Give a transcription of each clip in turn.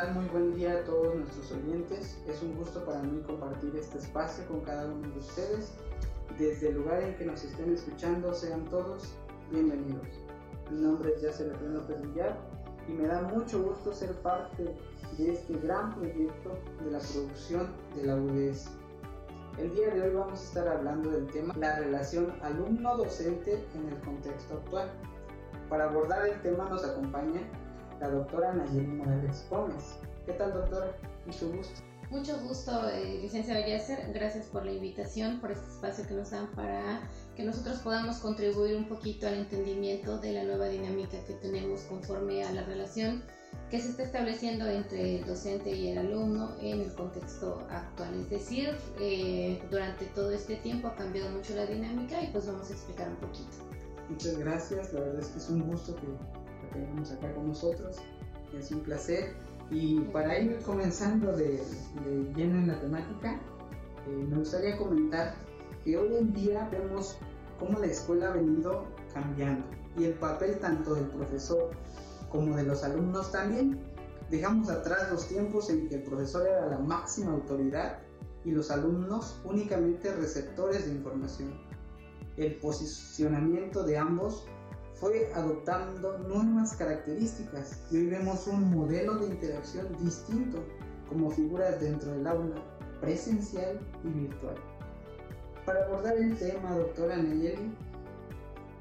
tal? Muy buen día a todos nuestros oyentes. Es un gusto para mí compartir este espacio con cada uno de ustedes. Desde el lugar en que nos estén escuchando, sean todos bienvenidos. Mi nombre es Yacer López Villar y me da mucho gusto ser parte de este gran proyecto de la producción de la UDS. El día de hoy vamos a estar hablando del tema la relación alumno-docente en el contexto actual. Para abordar el tema nos acompaña la doctora Nayeli Morales Gómez. ¿Qué tal, doctora? Mucho gusto. Mucho gusto, eh, licenciado Yasser. Gracias por la invitación, por este espacio que nos dan para que nosotros podamos contribuir un poquito al entendimiento de la nueva dinámica que tenemos conforme a la relación que se está estableciendo entre el docente y el alumno en el contexto actual. Es decir, eh, durante todo este tiempo ha cambiado mucho la dinámica y pues vamos a explicar un poquito. Muchas gracias, la verdad es que es un gusto que tenemos acá con nosotros. Es un placer. Y para ir comenzando de, lleno en la temática, eh, me gustaría comentar que hoy en día vemos cómo la escuela ha venido cambiando y el papel tanto del profesor como de los alumnos también. Dejamos atrás los tiempos en que el profesor era la máxima autoridad y los alumnos únicamente receptores de información. El posicionamiento de ambos fue adoptando nuevas características y hoy vemos un modelo de interacción distinto como figuras dentro del aula presencial y virtual. Para abordar el tema, doctora Nayeli,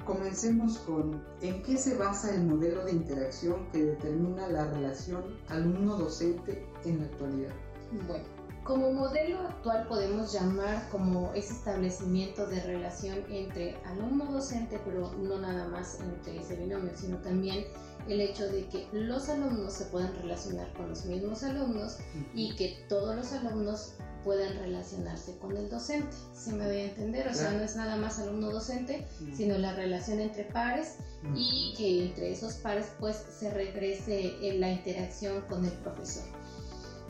comencemos con ¿en qué se basa el modelo de interacción que determina la relación alumno-docente en la actualidad? Bueno, como modelo actual podemos llamar como ese establecimiento de relación entre alumno-docente, pero no nada más entre ese binomio, sino también el hecho de que los alumnos se puedan relacionar con los mismos alumnos y que todos los alumnos puedan relacionarse con el docente. ¿Se me voy a entender? O sea, no es nada más alumno-docente, sino la relación entre pares y que entre esos pares pues se regrese la interacción con el profesor.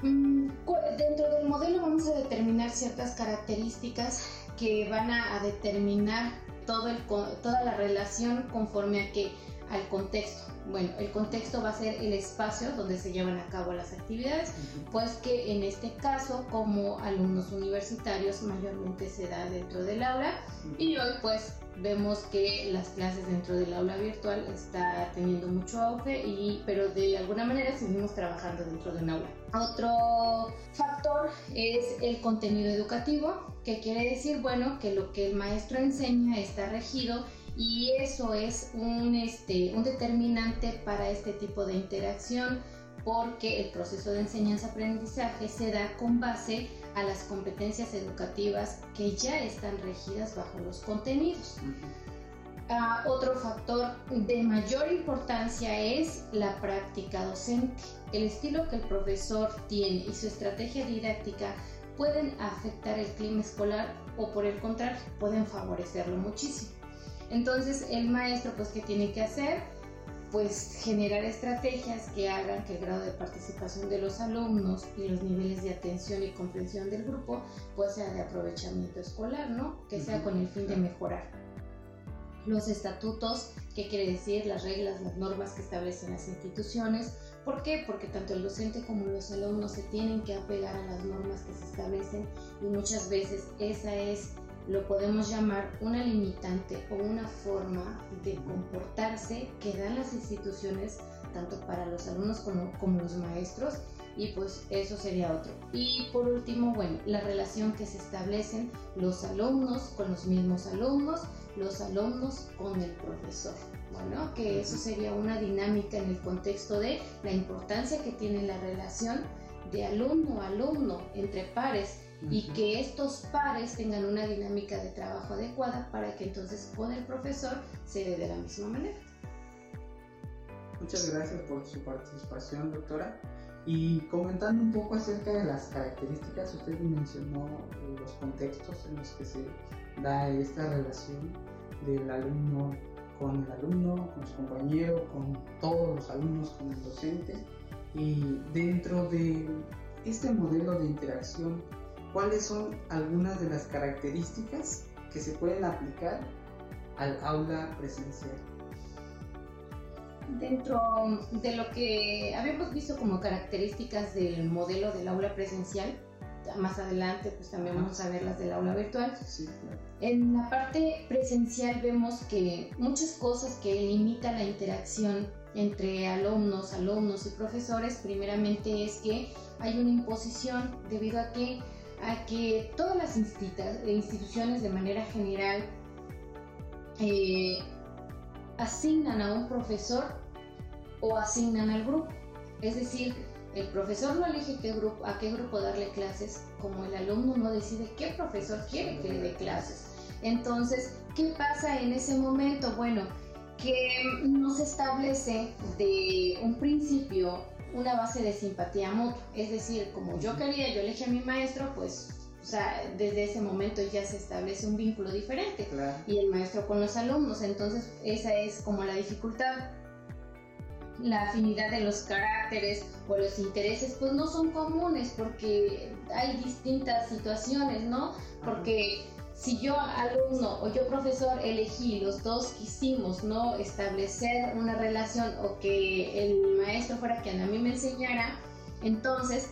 Mm, dentro del modelo vamos a determinar ciertas características que van a, determinar todo el, toda la relación conforme a que al contexto. Bueno, el contexto va a ser el espacio donde se llevan a cabo las actividades, pues que en este caso como alumnos universitarios mayormente se da dentro del aula y hoy pues vemos que las clases dentro del aula virtual está teniendo mucho auge y pero de alguna manera seguimos trabajando dentro de un aula. Otro factor es el contenido educativo, que quiere decir bueno que lo que el maestro enseña está regido y eso es un, este, un determinante para este tipo de interacción porque el proceso de enseñanza-aprendizaje se da con base a las competencias educativas que ya están regidas bajo los contenidos. Otro factor de mayor importancia es la práctica docente. El estilo que el profesor tiene y su estrategia didáctica pueden afectar el clima escolar o por el contrario pueden favorecerlo muchísimo. Entonces el maestro pues ¿qué tiene que hacer? Pues generar estrategias que hagan que el grado de participación de los alumnos y los niveles de atención y comprensión del grupo pues sea de aprovechamiento escolar, ¿no? Que sea con el fin de mejorar. Los estatutos, ¿qué quiere decir? Las reglas, las normas que establecen las instituciones. ¿Por qué? Porque tanto el docente como los alumnos se tienen que apegar a las normas que se establecen y muchas veces esa es lo podemos llamar una limitante o una forma de comportarse que dan las instituciones tanto para los alumnos como, como los maestros y pues eso sería otro. Y por último, bueno, la relación que se establecen los alumnos con los mismos alumnos, los alumnos con el profesor. Bueno, que eso sería una dinámica en el contexto de la importancia que tiene la relación de alumno a alumno entre pares y que estos pares tengan una dinámica de trabajo adecuada para que entonces con el profesor se dé de la misma manera. Muchas gracias por su participación, doctora. Y comentando un poco acerca de las características, usted mencionó los contextos en los que se da esta relación del alumno con el alumno, con su compañero, con todos los alumnos, con el docente. Y dentro de este modelo de interacción, ¿Cuáles son algunas de las características que se pueden aplicar al aula presencial? Dentro de lo que habíamos visto como características del modelo del aula presencial, más adelante pues también vamos a ver las del aula virtual. En la parte presencial vemos que muchas cosas que limitan la interacción entre alumnos, alumnos y profesores, primeramente es que hay una imposición debido a que, a que todas las instituciones de manera general eh, asignan a un profesor o asignan al grupo. Es decir, el profesor no elige a qué grupo darle clases, como el alumno no decide qué profesor quiere que le dé clases. Entonces, ¿qué pasa en ese momento? Bueno, que no se establece de un principio una base de simpatía mutua. Es decir, como yo quería, yo elegí a mi maestro, pues o sea, desde ese momento ya se establece un vínculo diferente. Y el maestro con los alumnos. Entonces, esa es como la dificultad. La afinidad de los caracteres o los intereses, pues no son comunes porque hay distintas situaciones, ¿no? Porque si yo alumno o yo profesor elegí, los dos quisimos no establecer una relación o que el maestro fuera quien a mí me enseñara, entonces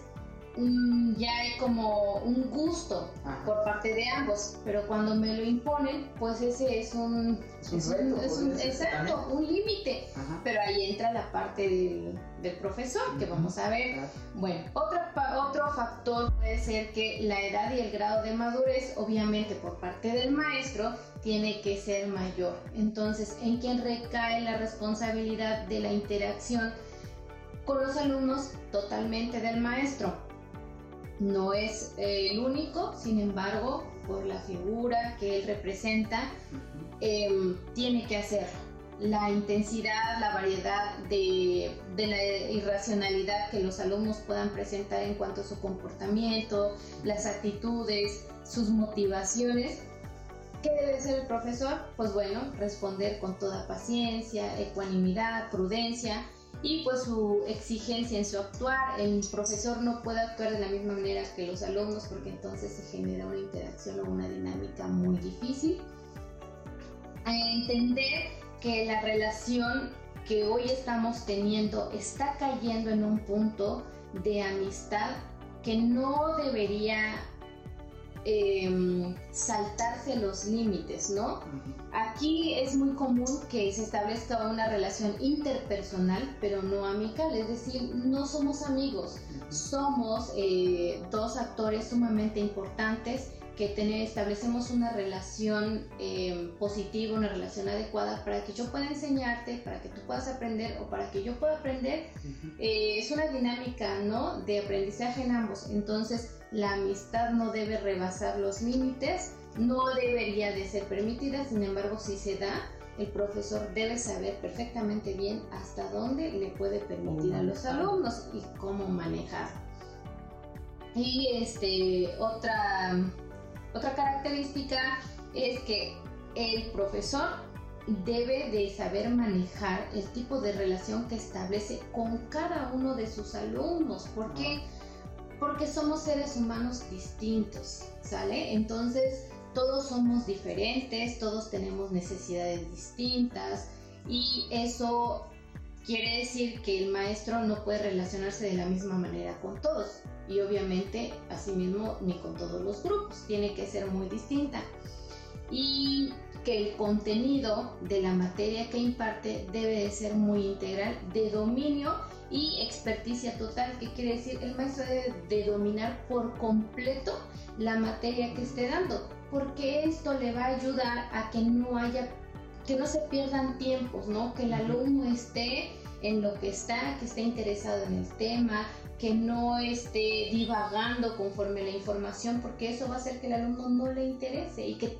ya hay como un gusto por parte de ambos, pero cuando me lo imponen, pues ese es un, es un, exacto, un límite, pero ahí entra la parte del, profesor que vamos a ver. Bueno, otro, otro factor puede ser que la edad y el grado de madurez, obviamente por parte del maestro, tiene que ser mayor. Entonces, ¿en quién recae la responsabilidad de la interacción con los alumnos? Totalmente del maestro no es eh, el único, sin embargo, por la figura que él representa, em, tiene que hacerlo. La intensidad, la variedad de, la irracionalidad que los alumnos puedan presentar en cuanto a su comportamiento, las actitudes, sus motivaciones. ¿Qué debe ser el profesor? Pues bueno, responder con toda paciencia, ecuanimidad, prudencia, y pues su exigencia en su actuar. El profesor no puede actuar de la misma manera que los alumnos porque entonces se genera una interacción o una dinámica muy difícil. A entender que la relación que hoy estamos teniendo está cayendo en un punto de amistad que no debería Em, saltarse los límites, ¿no? Aquí es muy común que se establezca una relación interpersonal, pero no amical, es decir, no somos amigos, somos eh, dos actores sumamente importantes que tener, establecemos una relación eh, positiva, una relación adecuada para que yo pueda enseñarte, para que tú puedas aprender o para que yo pueda aprender. Eh, es una dinámica, ¿no? De aprendizaje en ambos. Entonces, la amistad no debe rebasar los límites, no debería de ser permitida, sin embargo, si se da, el profesor debe saber perfectamente bien hasta dónde le puede permitir a los alumnos y cómo manejar. Y este, otra otra característica es que el profesor debe de saber manejar el tipo de relación que establece con cada uno de sus alumnos. ¿Por qué? Porque somos seres humanos distintos, ¿sale? Entonces, todos somos diferentes, todos tenemos necesidades distintas y eso quiere decir que el maestro no puede relacionarse de la misma manera con todos y obviamente asimismo ni con todos los grupos, tiene que ser muy distinta. Y que el contenido de la materia que imparte debe de ser muy integral, de dominio y experticia total, que quiere decir el maestro debe de dominar por completo la materia que esté dando, porque esto le va a ayudar a que no haya, que no se pierdan tiempos, ¿no? Que el alumno esté en lo que está, que esté interesado en el tema, que no esté divagando conforme la información, porque eso va a hacer que el alumno no le interese y que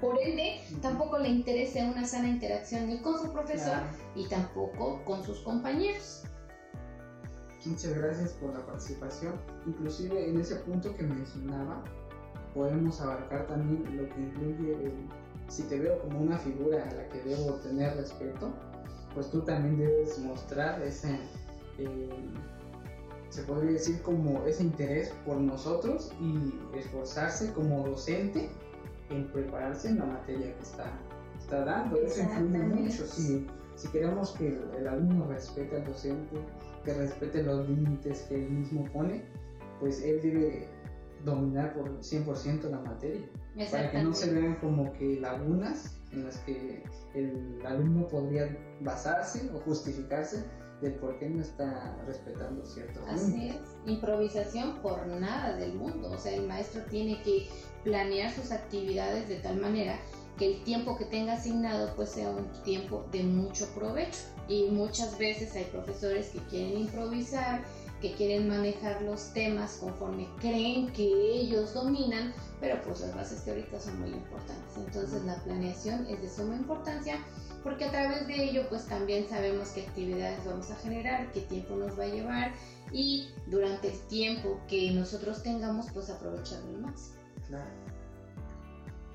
por ende tampoco le interese una sana interacción ni con su profesor y tampoco con sus compañeros. Muchas gracias por la participación. Inclusive en ese punto que mencionaba, podemos abarcar también lo que incluye si te veo como una figura a la que debo tener respeto, pues tú también debes mostrar ese... Eh, se podría decir como ese interés por nosotros y esforzarse como docente en prepararse en la materia que está, está dando. Eso influye mucho, sí. si queremos que el, alumno respete al docente, que respete los límites que él mismo pone, pues él debe dominar por 100% la materia, para que no se vean como que lagunas en las que el alumno podría basarse o justificarse del por qué no está respetando ciertos Así es, improvisación por nada del mundo, o sea, el maestro tiene que planear sus actividades de tal manera que el tiempo que tenga asignado pues sea un tiempo de mucho provecho. Y muchas veces hay profesores que quieren improvisar, que quieren manejar los temas conforme creen que ellos dominan, pero pues las bases teóricas son muy importantes. Entonces la planeación es de suma importancia porque a través de ello pues también sabemos qué actividades vamos a generar, qué tiempo nos va a llevar y durante el tiempo que nosotros tengamos pues aprovecharlo al máximo. Claro.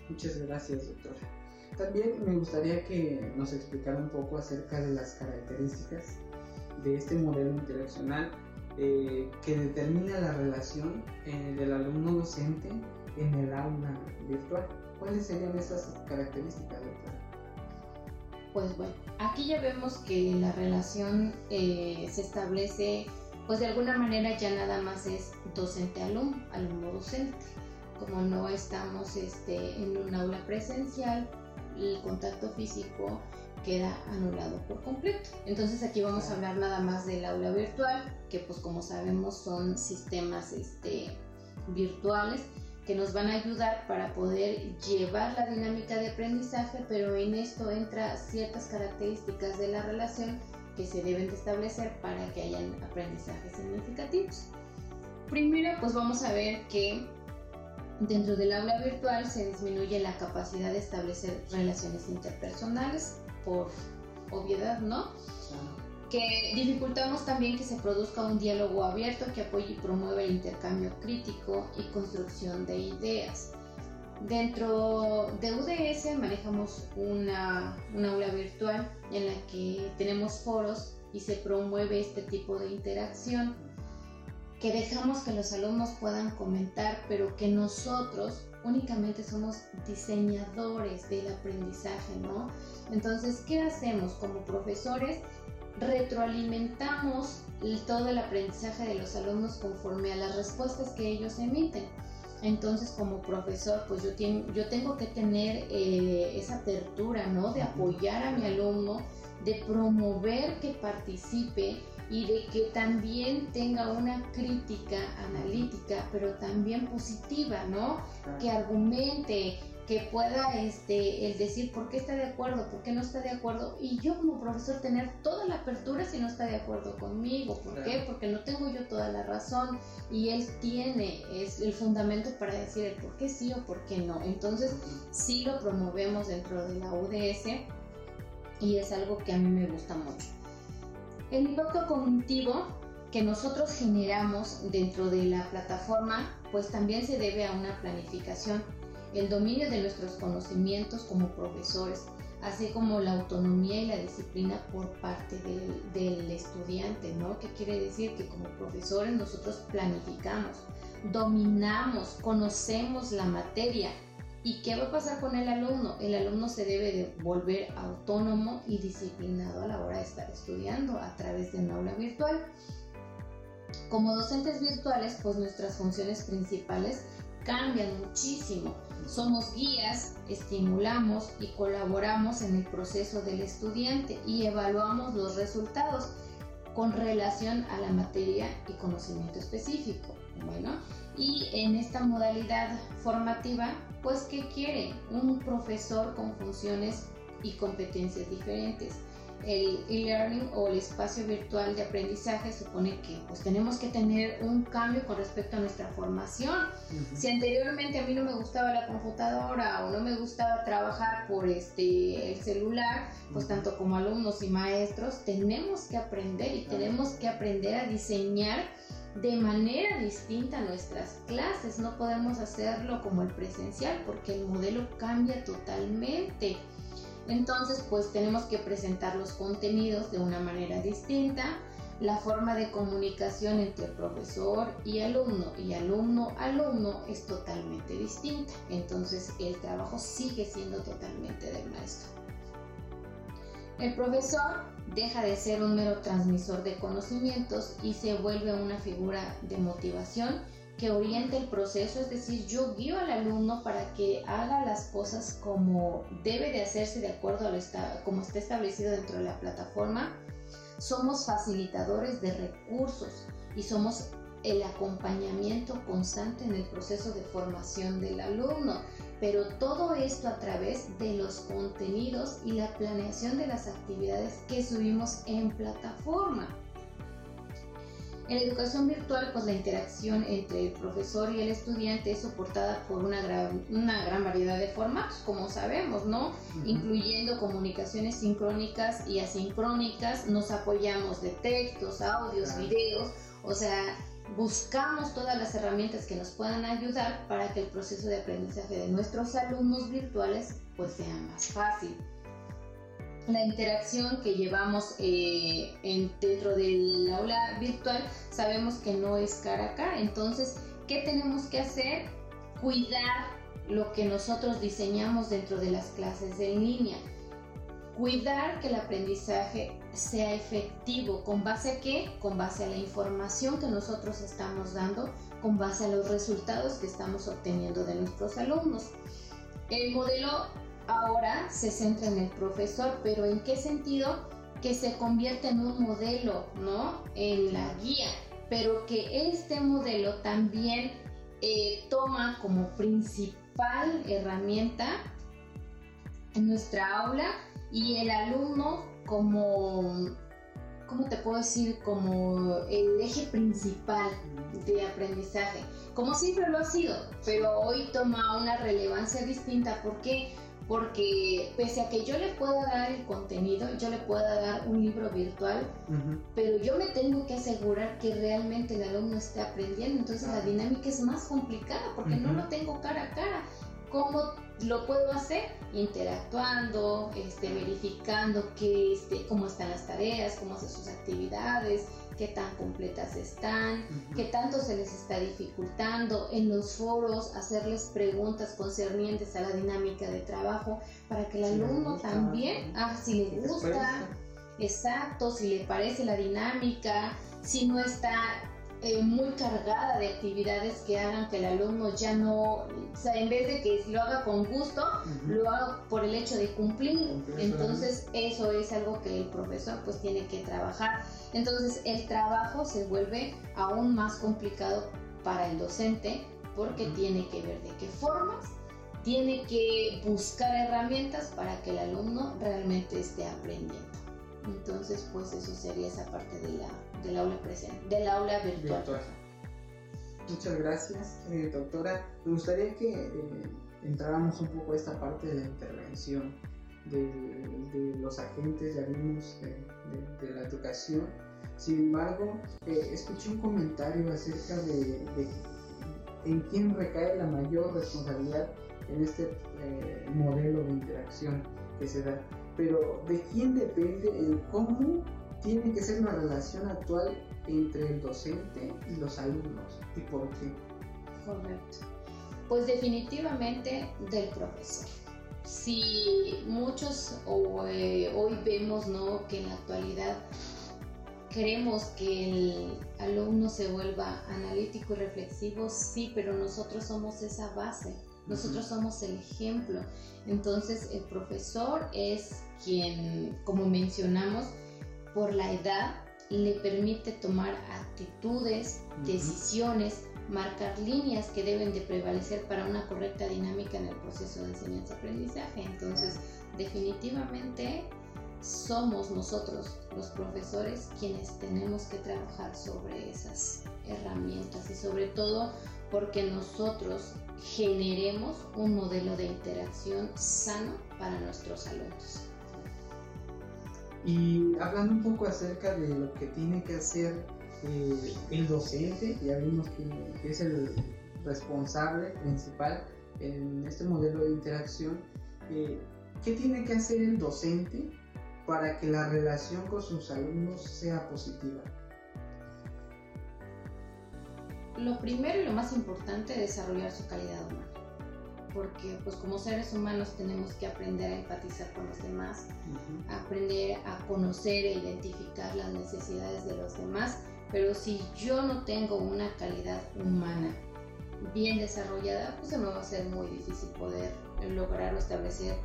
Muchas gracias doctora. También me gustaría que nos explicara un poco acerca de las características de este modelo interaccional eh, que determina la relación del alumno docente en el aula virtual. ¿Cuáles serían esas características? Pues bueno, aquí ya vemos que la relación eh, se establece, pues de alguna manera ya nada más es docente-alumno, alumno-docente. Como no estamos este, en un aula presencial, el contacto físico queda anulado por completo. Entonces aquí vamos a hablar nada más del aula virtual, que pues como sabemos son sistemas este, virtuales que nos van a ayudar para poder llevar la dinámica de aprendizaje, pero en esto entra ciertas características de la relación que se deben de establecer para que hayan aprendizajes significativos. Primero, pues vamos a ver que dentro del aula virtual se disminuye la capacidad de establecer relaciones interpersonales por obviedad, ¿no? que dificultamos también que se produzca un diálogo abierto que apoye y promueva el intercambio crítico y construcción de ideas. Dentro de UDS manejamos una, una aula virtual en la que tenemos foros y se promueve este tipo de interacción, que dejamos que los alumnos puedan comentar, pero que nosotros únicamente somos diseñadores del aprendizaje, ¿no? Entonces, ¿qué hacemos como profesores? retroalimentamos todo el aprendizaje de los alumnos conforme a las respuestas que ellos emiten. Entonces, como profesor, pues yo, yo tengo que tener eh, esa apertura, ¿no? De apoyar a mi alumno, de promover que participe y de que también tenga una crítica analítica, pero también positiva, ¿no? Que argumente, que pueda este, el decir por qué está de acuerdo, por qué no está de acuerdo, y yo como profesor tener toda la apertura si no está de acuerdo conmigo. ¿Por qué? Porque no tengo yo toda la razón y él tiene es el fundamento para decir el por qué sí o por qué no. Entonces, sí lo promovemos dentro de la UDS y es algo que a mí me gusta mucho. El impacto cognitivo que nosotros generamos dentro de la plataforma, pues también se debe a una planificación el dominio de nuestros conocimientos como profesores, así como la autonomía y la disciplina por parte del, estudiante, ¿no? ¿Qué quiere decir? Que como profesores nosotros planificamos, dominamos, conocemos la materia. ¿Y qué va a pasar con el alumno? El alumno se debe de volver autónomo y disciplinado a la hora de estar estudiando a través de un aula virtual. Como docentes virtuales, pues nuestras funciones principales cambian muchísimo. Somos guías, estimulamos y colaboramos en el proceso del estudiante y evaluamos los resultados con relación a la materia y conocimiento específico. Bueno, y en esta modalidad formativa, pues, ¿qué quiere? Un profesor con funciones y competencias diferentes el e-learning o el espacio virtual de aprendizaje supone que pues tenemos que tener un cambio con respecto a nuestra formación. Si anteriormente a mí no me gustaba la computadora o no me gustaba trabajar por este el celular, pues tanto como alumnos y maestros tenemos que aprender y tenemos que aprender a diseñar de manera distinta nuestras clases. No podemos hacerlo como el presencial porque el modelo cambia totalmente. Entonces, pues tenemos que presentar los contenidos de una manera distinta. La forma de comunicación entre profesor y alumno y alumno-alumno es totalmente distinta. Entonces, el trabajo sigue siendo totalmente del maestro. El profesor deja de ser un mero transmisor de conocimientos y se vuelve una figura de motivación que orienta el proceso, es decir, yo guío al alumno para que haga las cosas como debe de hacerse de acuerdo a lo como está establecido dentro de la plataforma. Somos facilitadores de recursos y somos el acompañamiento constante en el proceso de formación del alumno, pero todo esto a través de los contenidos y la planeación de las actividades que subimos en plataforma. En la educación virtual, pues la interacción entre el profesor y el estudiante es soportada por una gran, una gran variedad de formatos, como sabemos, ¿no? Incluyendo comunicaciones sincrónicas y asincrónicas, nos apoyamos de textos, audios, videos, o sea, buscamos todas las herramientas que nos puedan ayudar para que el proceso de aprendizaje de nuestros alumnos virtuales pues sea más fácil. La interacción que llevamos eh, dentro del aula virtual sabemos que no es cara a cara, entonces, ¿qué tenemos que hacer? Cuidar lo que nosotros diseñamos dentro de las clases en línea. Cuidar que el aprendizaje sea efectivo. ¿Con base a qué? Con base a la información que nosotros estamos dando, con base a los resultados que estamos obteniendo de nuestros alumnos. El modelo ahora se centra en el profesor, pero ¿en qué sentido? Que se convierte en un modelo, ¿no? En la guía, pero que este modelo también eh, toma como principal herramienta en nuestra aula y el alumno como, ¿cómo te puedo decir? Como el eje principal de aprendizaje. Como siempre lo ha sido, pero hoy toma una relevancia distinta. ¿Por qué? Porque pese a que yo le pueda dar el contenido, yo le pueda dar un libro virtual, pero yo me tengo que asegurar que realmente el alumno esté aprendiendo. Entonces la dinámica es más complicada porque no lo tengo cara a cara. ¿Cómo lo puedo hacer interactuando, este, verificando que, este, cómo están las tareas, cómo hacen sus actividades, qué tan completas están, qué tanto se les está dificultando, en los foros hacerles preguntas concernientes a la dinámica de trabajo para que el alumno también, ah, si le gusta, exacto, si le parece la dinámica, si no está eh, muy cargada de actividades que hagan que el alumno ya no, o sea, en vez de que lo haga con gusto, lo haga por el hecho de cumplir. Entonces eso es algo que el profesor pues tiene que trabajar. Entonces el trabajo se vuelve aún más complicado para el docente porque tiene que ver de qué formas, tiene que buscar herramientas para que el alumno realmente esté aprendiendo. Entonces pues eso sería esa parte de del aula presente, del aula virtual. Muchas gracias, eh, doctora. Me gustaría que eh, entráramos un poco a esta parte de la intervención de, los agentes, ya vimos, de, la educación. Sin embargo, eh, escuché un comentario acerca de, en quién recae la mayor responsabilidad en este modelo de interacción que se da. Pero de quién depende el cómo tiene que ser una relación actual entre el docente y los alumnos. ¿Y por qué? Correcto. Pues definitivamente del profesor. Si muchos eh, hoy vemos ¿no? que en la actualidad queremos que el alumno se vuelva analítico y reflexivo, sí, pero nosotros somos esa base, nosotros somos el ejemplo. Entonces el profesor es quien, como mencionamos, por la edad le permite tomar actitudes, decisiones, marcar líneas que deben de prevalecer para una correcta dinámica en el proceso de enseñanza-aprendizaje. Entonces, definitivamente somos nosotros los profesores quienes tenemos que trabajar sobre esas herramientas y sobre todo porque nosotros generemos un modelo de interacción sano para nuestros alumnos. Y hablando un poco acerca de lo que tiene que hacer eh, el docente, ya vimos que, es el responsable principal en este modelo de interacción, eh, ¿qué tiene que hacer el docente para que la relación con sus alumnos sea positiva? Lo primero y lo más importante es desarrollar su calidad humana. porque pues como seres humanos tenemos que aprender a empatizar con los demás, aprender a conocer e identificar las necesidades de los demás, pero si yo no tengo una calidad humana bien desarrollada, pues se me va a ser muy difícil poder lograr o establecer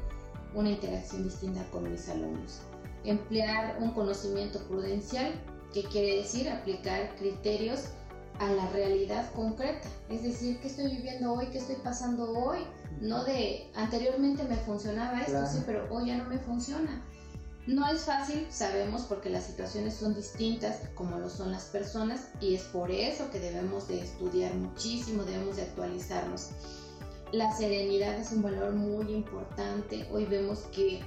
una interacción distinta con mis alumnos. Emplear un conocimiento prudencial, que quiere decir aplicar criterios a la realidad concreta. Es decir, ¿qué estoy viviendo hoy? ¿Qué estoy pasando hoy? No de anteriormente me funcionaba esto, sí, pero hoy ya no me funciona. No es fácil, sabemos, porque las situaciones son distintas como lo son las personas y es por eso que debemos de estudiar muchísimo, debemos de actualizarnos. La serenidad es un valor muy importante. Hoy vemos que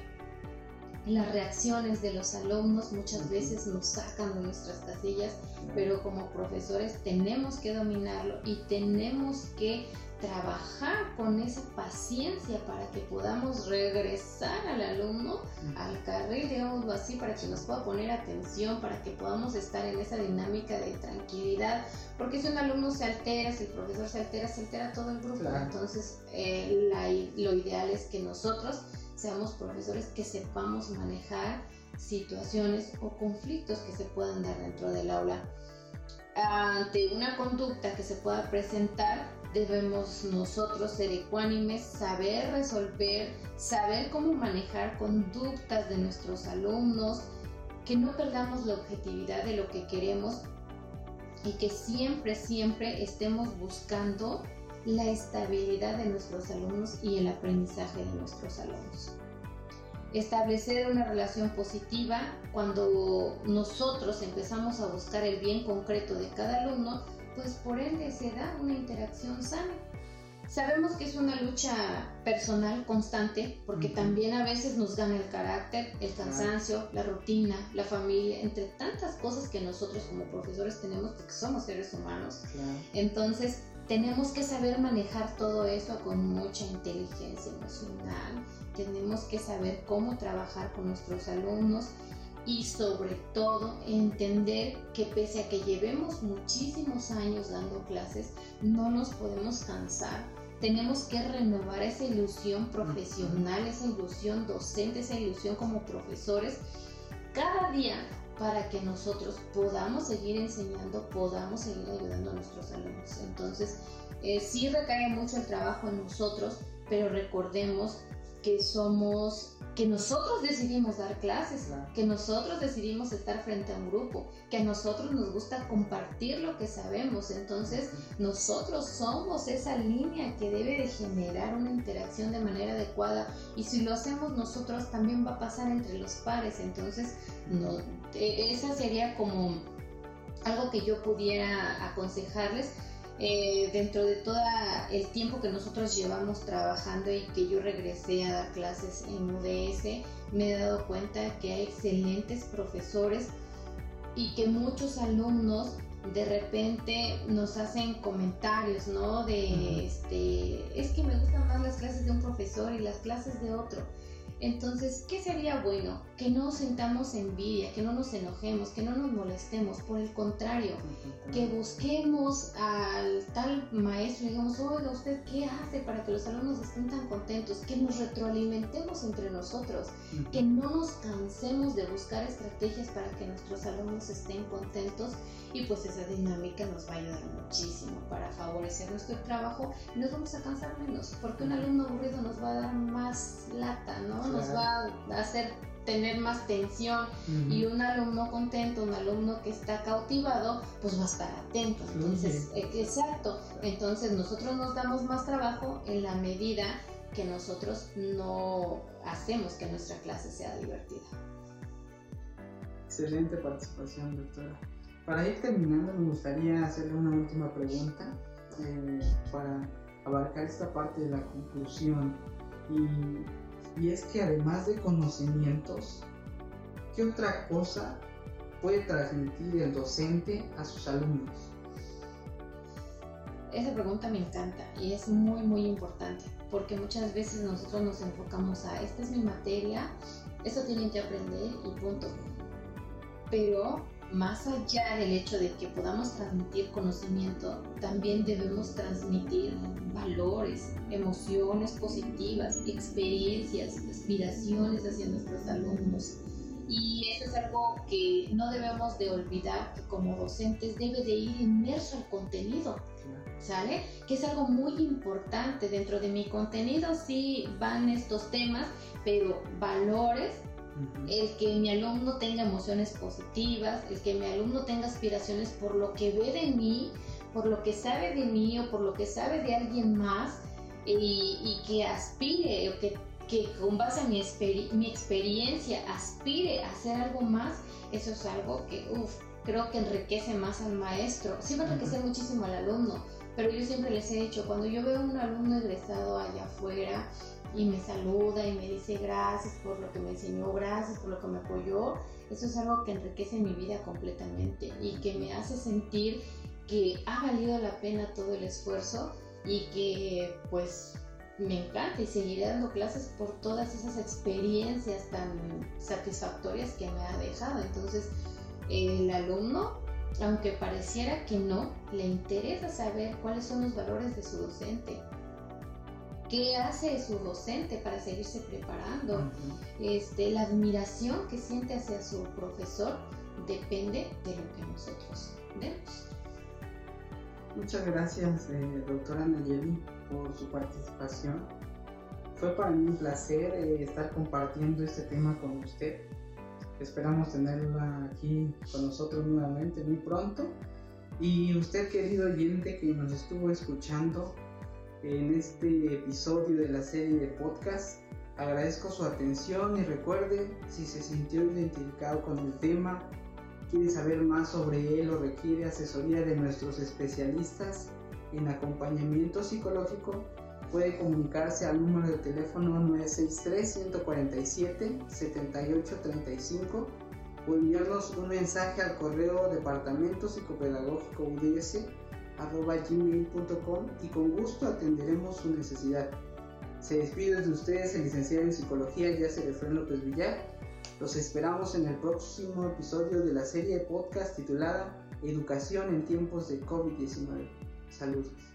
las reacciones de los alumnos muchas veces nos sacan de nuestras casillas, pero como profesores tenemos que dominarlo y tenemos que trabajar con esa paciencia para que podamos regresar al alumno al carril, digámoslo así, para que nos pueda poner atención, para que podamos estar en esa dinámica de tranquilidad, porque si un alumno se altera, si el profesor se altera, se altera todo el grupo. Entonces, eh, lo ideal es que nosotros seamos profesores que sepamos manejar situaciones o conflictos que se puedan dar dentro del aula. Ante una conducta que se pueda presentar, debemos nosotros ser ecuánimes, saber resolver, saber cómo manejar conductas de nuestros alumnos, que no perdamos la objetividad de lo que queremos y que siempre, siempre estemos buscando la estabilidad de nuestros alumnos y el aprendizaje de nuestros alumnos. Establecer una relación positiva cuando nosotros empezamos a buscar el bien concreto de cada alumno, pues por ende se da una interacción sana. Sabemos que es una lucha personal constante porque también a veces nos gana el carácter, el cansancio, la rutina, la familia, entre tantas cosas que nosotros como profesores tenemos porque somos seres humanos. Entonces, tenemos que saber manejar todo eso con mucha inteligencia emocional, tenemos que saber cómo trabajar con nuestros alumnos y sobre todo entender que pese a que llevemos muchísimos años dando clases, no nos podemos cansar. Tenemos que renovar esa ilusión profesional, esa ilusión docente, esa ilusión como profesores cada día para que nosotros podamos seguir enseñando, podamos seguir ayudando a nuestros alumnos. Entonces, eh, sí recae mucho el trabajo en nosotros, pero recordemos que somos, que nosotros decidimos dar clases, que nosotros decidimos estar frente a un grupo, que a nosotros nos gusta compartir lo que sabemos. Entonces, nosotros somos esa línea que debe de generar una interacción de manera adecuada. Y si lo hacemos nosotros, también va a pasar entre los pares. Entonces, no, e, esa sería como algo que yo pudiera aconsejarles eh, dentro de todo el tiempo que nosotros llevamos trabajando y que yo regresé a dar clases en UDS, me he dado cuenta que hay excelentes profesores y que muchos alumnos de repente nos hacen comentarios, ¿no? De, este, es que me gustan más las clases de un profesor y las clases de otro. Entonces, ¿qué sería bueno? Que no sentamos envidia, que no nos enojemos, que no nos molestemos, por el contrario, que busquemos al tal maestro y digamos, oiga, ¿usted qué hace para que los alumnos estén tan contentos? Que nos retroalimentemos entre nosotros, que no nos cansemos de buscar estrategias para que nuestros alumnos estén contentos. Y pues esa dinámica nos va a ayudar muchísimo para favorecer nuestro trabajo. Y nos vamos a cansar menos, porque un alumno aburrido nos va a dar más lata, ¿no? Nos va a hacer tener más tensión y un alumno contento, un alumno que está cautivado, pues va a estar atento. Entonces, e, exacto. Entonces nosotros nos damos más trabajo en la medida que nosotros no hacemos que nuestra clase sea divertida. Excelente participación, doctora. Para ir terminando, me gustaría hacerle una última pregunta eh, para abarcar esta parte de la conclusión. Y, y es que además de conocimientos, ¿qué otra cosa puede transmitir el docente a sus alumnos? Esa pregunta me encanta y es muy muy importante porque muchas veces nosotros nos enfocamos a esta es mi materia, eso tienen que aprender y punto. Pero más allá del hecho de que podamos transmitir conocimiento, también debemos transmitir valores, emociones positivas, experiencias, aspiraciones hacia nuestros alumnos. Y eso es algo que no debemos de olvidar, que como docentes debe de ir inmerso al contenido. ¿Sale? Que es algo muy importante. Dentro de mi contenido sí van estos temas, pero valores el que mi alumno tenga emociones positivas, el que mi alumno tenga aspiraciones por lo que ve de mí, por lo que sabe de mí o por lo que sabe de alguien más y, que aspire o que, con base a mi, mi experiencia aspire a hacer algo más, eso es algo que, uff, creo que enriquece más al maestro. Sí va a enriquecer muchísimo al alumno, pero yo siempre les he dicho, cuando yo veo un alumno egresado allá afuera, y me saluda y me dice gracias por lo que me enseñó, gracias por lo que me apoyó, eso es algo que enriquece mi vida completamente y que me hace sentir que ha valido la pena todo el esfuerzo y que pues me encanta y seguiré dando clases por todas esas experiencias tan satisfactorias que me ha dejado. Entonces, el alumno, aunque pareciera que no, le interesa saber cuáles son los valores de su docente, qué hace su docente para seguirse preparando, este, la admiración que siente hacia su profesor depende de lo que nosotros vemos. Muchas gracias, eh, doctora Nayeli, por su participación. Fue para mí un placer eh, estar compartiendo este tema con usted. Esperamos tenerla aquí con nosotros nuevamente muy pronto. Y usted, querido oyente que nos estuvo escuchando, en este episodio de la serie de podcast. Agradezco su atención y recuerde, si se sintió identificado con el tema, quiere saber más sobre él o requiere asesoría de nuestros especialistas en acompañamiento psicológico, puede comunicarse al número de teléfono 963-147-7835 o enviarnos un mensaje al correo departamento psicopedagógico UDS gmail.com y con gusto atenderemos su necesidad. Se despide de ustedes el licenciado en psicología Yacer Efraín López Villar. Los esperamos en el próximo episodio de la serie de podcast titulada Educación en tiempos de COVID-19. Saludos.